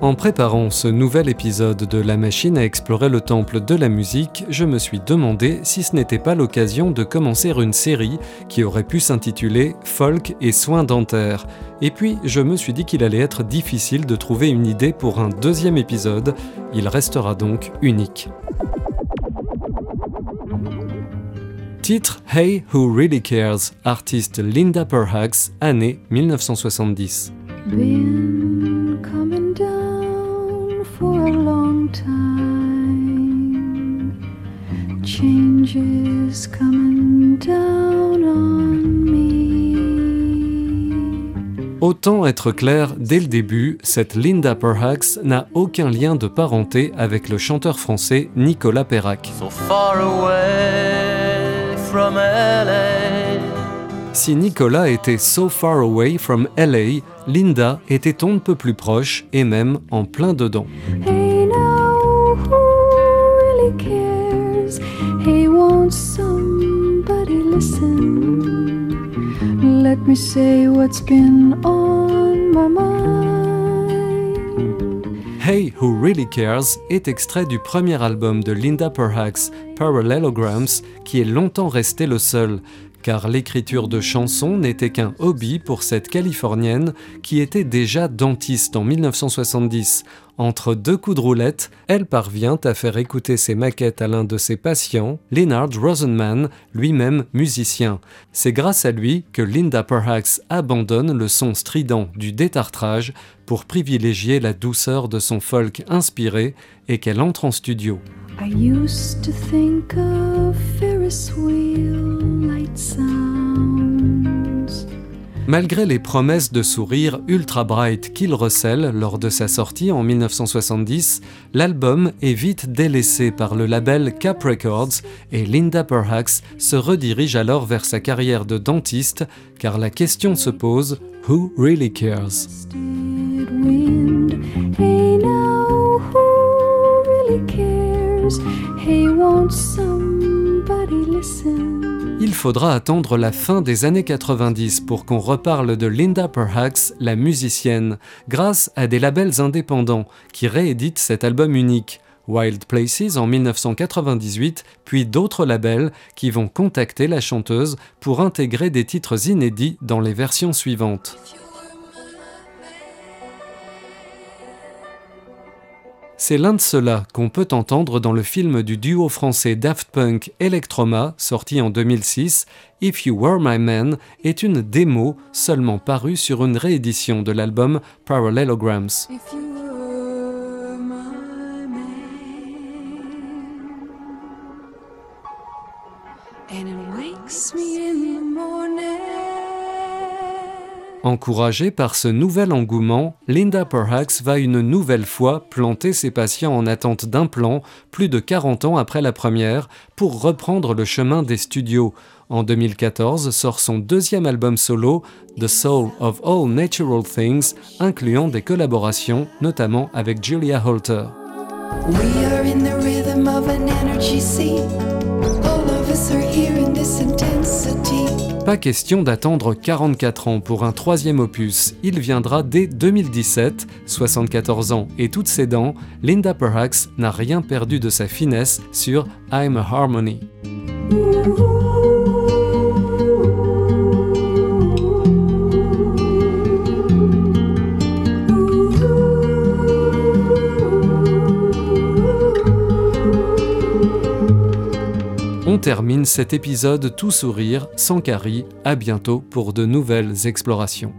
En préparant ce nouvel épisode de La machine à explorer le temple de la musique, je me suis demandé si ce n'était pas l'occasion de commencer une série qui aurait pu s'intituler Folk et soins dentaires. Et puis, je me suis dit qu'il allait être difficile de trouver une idée pour un deuxième épisode. Il restera donc unique. Titre Hey Who Really Cares, artiste Linda Perhacs, année 1970. Been long time. Changes coming down on me. Autant être clair dès le début, cette Linda Perhacs n'a aucun lien de parenté avec le chanteur français Nicolas Perrac. so far away from LA. Si Nicolas était so far away from LA, Linda était on ne peut plus proche et même en plein dedans. Hey, Hey, won't somebody listen? Let me say what's been on my mind. Hey Who Really Cares est extrait du premier album de Linda Perhacs, Parallelograms, qui est longtemps resté le seul, car l'écriture de chansons n'était qu'un hobby pour cette Californienne qui était déjà dentiste en 1970. Entre deux coups de roulette, elle parvient à faire écouter ses maquettes à l'un de ses patients, Leonard Rosenman, lui-même musicien. C'est grâce à lui que Linda Perhacs abandonne le son strident du détartrage pour privilégier la douceur de son folk inspiré et qu'elle entre en studio. Malgré les promesses de sourire ultra bright qu'il recèle lors de sa sortie en 1970, l'album est vite délaissé par le label Cap Records et Linda Perhacs se redirige alors vers sa carrière de dentiste car la question se pose Who really cares? Hey, won't? Il faudra attendre la fin des années 90 pour qu'on reparle de Linda Perhacs, la musicienne, grâce à des labels indépendants qui rééditent cet album unique. Wild Places en 1998, puis d'autres labels qui vont contacter la chanteuse pour intégrer des titres inédits dans les versions suivantes. C'est l'un de ceux-là qu'on peut entendre dans le film du duo français Daft Punk Electroma, sorti en 2006. If You Were My Man est une démo seulement parue sur une réédition de l'album Parallelograms. Encouragée par ce nouvel engouement, Linda Perhacs va une nouvelle fois planter ses patients en attente d'implants plus de 40 ans après la première pour reprendre le chemin des studios. En 2014 sort son deuxième album solo, The Soul of All Natural Things, incluant des collaborations notamment avec Julia Holter. Pas question d'attendre 44 ans pour un troisième opus, il viendra dès 2017, 74 ans. Et toutes ses dents, Linda Perhacs n'a rien perdu de sa finesse sur I'm a Harmony. termine cet épisode tout sourire, sans carie. À bientôt pour de nouvelles explorations.